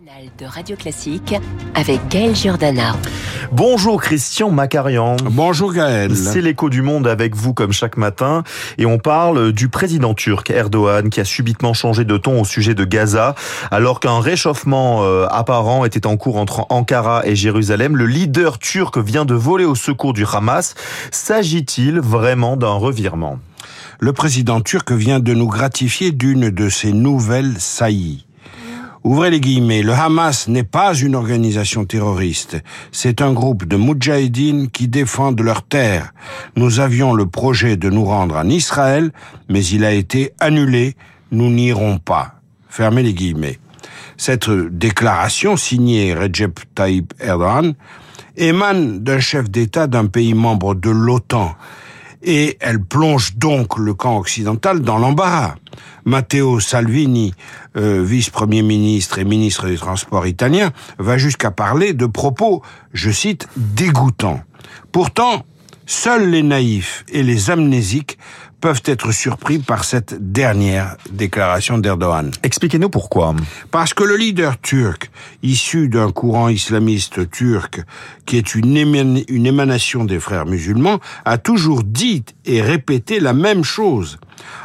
matinale de Radio Classique avec Gaël Giordana. Bonjour Christian Macarian. Bonjour Gaël. C'est l'écho du monde avec vous comme chaque matin et on parle du président turc Erdogan qui a subitement changé de ton au sujet de Gaza alors qu'un réchauffement euh, apparent était en cours entre Ankara et Jérusalem. Le leader turc vient de voler au secours du Hamas. S'agit-il vraiment d'un revirement? Le président turc vient de nous gratifier d'une de ses nouvelles saillies. Ouvrez les guillemets, le Hamas n'est pas une organisation terroriste, c'est un groupe de Moudjahidines qui défendent leur terre. Nous avions le projet de nous rendre en Israël, mais il a été annulé, nous n'irons pas. Fermez les guillemets. Cette déclaration signée Recep Tayyip Erdogan émane d'un chef d'État d'un pays membre de l'OTAN et elle plonge donc le camp occidental dans l'embarras. Matteo Salvini, euh, vice-premier ministre et ministre des Transports italien, va jusqu'à parler de propos, je cite, dégoûtants. Pourtant, seuls les naïfs et les amnésiques peuvent être surpris par cette dernière déclaration d'Erdogan. Expliquez-nous pourquoi. Parce que le leader turc, issu d'un courant islamiste turc, qui est une, une émanation des frères musulmans, a toujours dit et répété la même chose.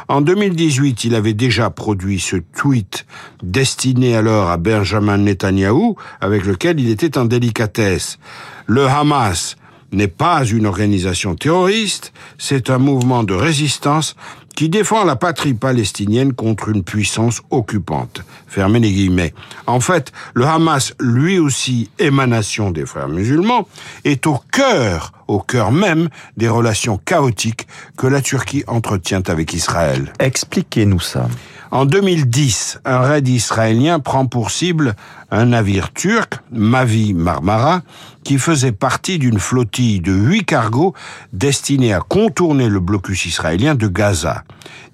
En 2018, il avait déjà produit ce tweet destiné alors à Benjamin Netanyahou, avec lequel il était en délicatesse. Le Hamas n'est pas une organisation terroriste, c'est un mouvement de résistance qui défend la patrie palestinienne contre une puissance occupante. Fermez les guillemets. En fait, le Hamas, lui aussi émanation des frères musulmans, est au cœur, au cœur même des relations chaotiques que la Turquie entretient avec Israël. Expliquez-nous ça. En 2010, un raid israélien prend pour cible un navire turc, Mavi Marmara, qui faisait partie d'une flottille de huit cargos destinés à contourner le blocus israélien de Gaza.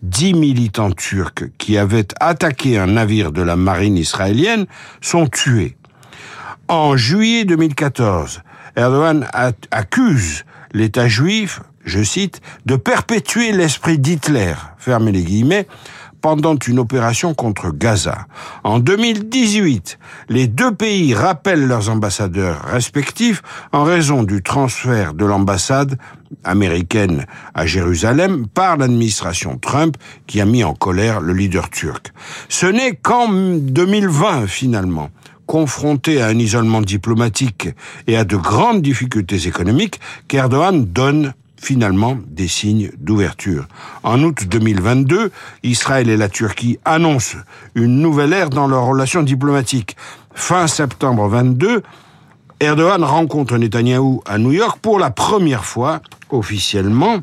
Dix militants turcs qui avaient attaqué un navire de la marine israélienne sont tués. En juillet 2014, Erdogan accuse l'État juif, je cite, de perpétuer l'esprit d'Hitler, fermez les guillemets, pendant une opération contre Gaza. En 2018, les deux pays rappellent leurs ambassadeurs respectifs en raison du transfert de l'ambassade américaine à Jérusalem par l'administration Trump qui a mis en colère le leader turc. Ce n'est qu'en 2020 finalement confronté à un isolement diplomatique et à de grandes difficultés économiques, qu'Erdogan donne finalement des signes d'ouverture. En août 2022, Israël et la Turquie annoncent une nouvelle ère dans leurs relations diplomatiques. Fin septembre 22, Erdogan rencontre Netanyahou à New York pour la première fois officiellement.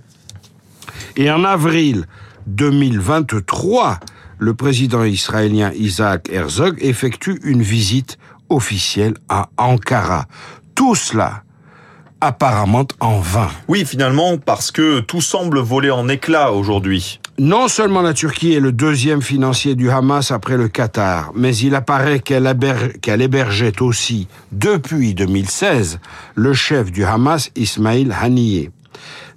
Et en avril 2023, le président israélien Isaac Herzog effectue une visite officielle à Ankara. Tout cela apparemment en vain. Oui, finalement, parce que tout semble voler en éclats aujourd'hui. Non seulement la Turquie est le deuxième financier du Hamas après le Qatar, mais il apparaît qu'elle hébergeait aussi, depuis 2016, le chef du Hamas, Ismail Haniyeh.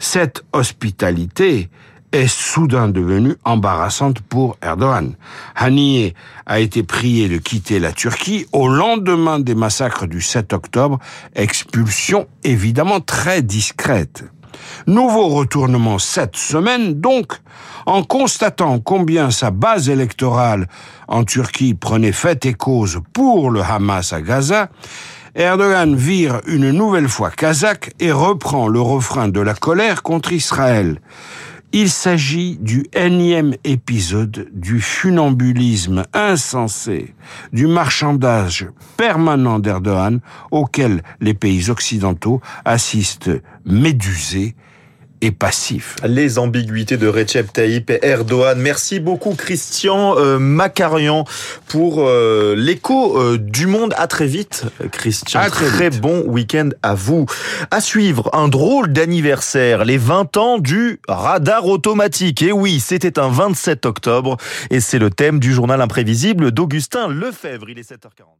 Cette hospitalité est soudain devenue embarrassante pour Erdogan. Haniyeh a été prié de quitter la Turquie au lendemain des massacres du 7 octobre, expulsion évidemment très discrète. Nouveau retournement cette semaine donc, en constatant combien sa base électorale en Turquie prenait fait et cause pour le Hamas à Gaza, Erdogan vire une nouvelle fois kazakh et reprend le refrain de la colère contre Israël. Il s'agit du énième épisode du funambulisme insensé, du marchandage permanent d'Erdogan auquel les pays occidentaux assistent médusés et passif. Les ambiguïtés de Recep Tayyip et Erdogan. Merci beaucoup Christian euh, Macarian pour euh, l'écho euh, du monde. À très vite Christian. très, bon week-end à vous. À suivre, un drôle d'anniversaire, les 20 ans du radar automatique. Et oui, c'était un 27 octobre et c'est le thème du journal imprévisible d'Augustin Lefebvre. Il est 7h40.